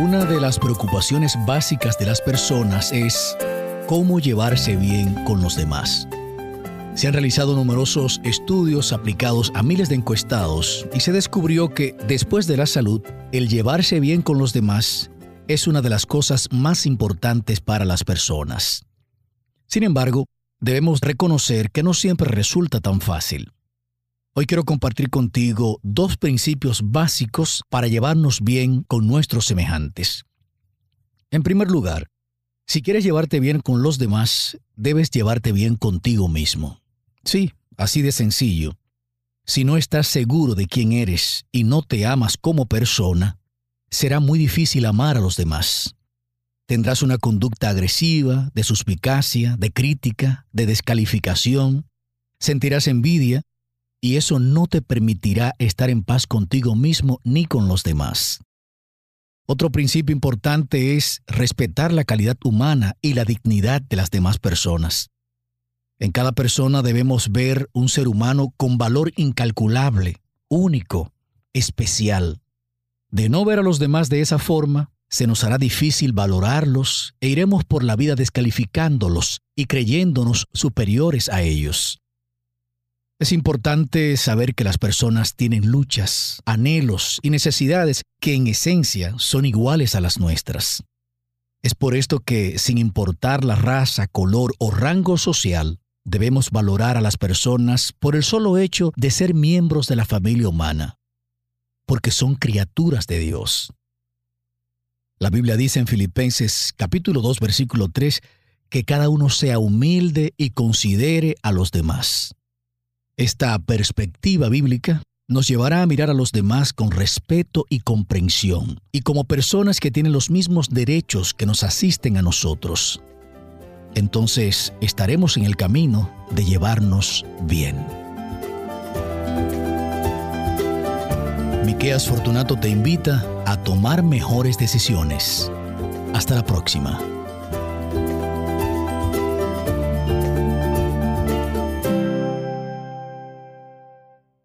Una de las preocupaciones básicas de las personas es cómo llevarse bien con los demás. Se han realizado numerosos estudios aplicados a miles de encuestados y se descubrió que después de la salud, el llevarse bien con los demás es una de las cosas más importantes para las personas. Sin embargo, debemos reconocer que no siempre resulta tan fácil. Hoy quiero compartir contigo dos principios básicos para llevarnos bien con nuestros semejantes. En primer lugar, si quieres llevarte bien con los demás, debes llevarte bien contigo mismo. Sí, así de sencillo. Si no estás seguro de quién eres y no te amas como persona, será muy difícil amar a los demás. Tendrás una conducta agresiva, de suspicacia, de crítica, de descalificación, sentirás envidia y eso no te permitirá estar en paz contigo mismo ni con los demás. Otro principio importante es respetar la calidad humana y la dignidad de las demás personas. En cada persona debemos ver un ser humano con valor incalculable, único, especial. De no ver a los demás de esa forma, se nos hará difícil valorarlos e iremos por la vida descalificándolos y creyéndonos superiores a ellos. Es importante saber que las personas tienen luchas, anhelos y necesidades que en esencia son iguales a las nuestras. Es por esto que, sin importar la raza, color o rango social, debemos valorar a las personas por el solo hecho de ser miembros de la familia humana, porque son criaturas de Dios. La Biblia dice en Filipenses capítulo 2 versículo 3 que cada uno sea humilde y considere a los demás. Esta perspectiva bíblica nos llevará a mirar a los demás con respeto y comprensión, y como personas que tienen los mismos derechos que nos asisten a nosotros. Entonces estaremos en el camino de llevarnos bien. Miqueas Fortunato te invita a tomar mejores decisiones. Hasta la próxima.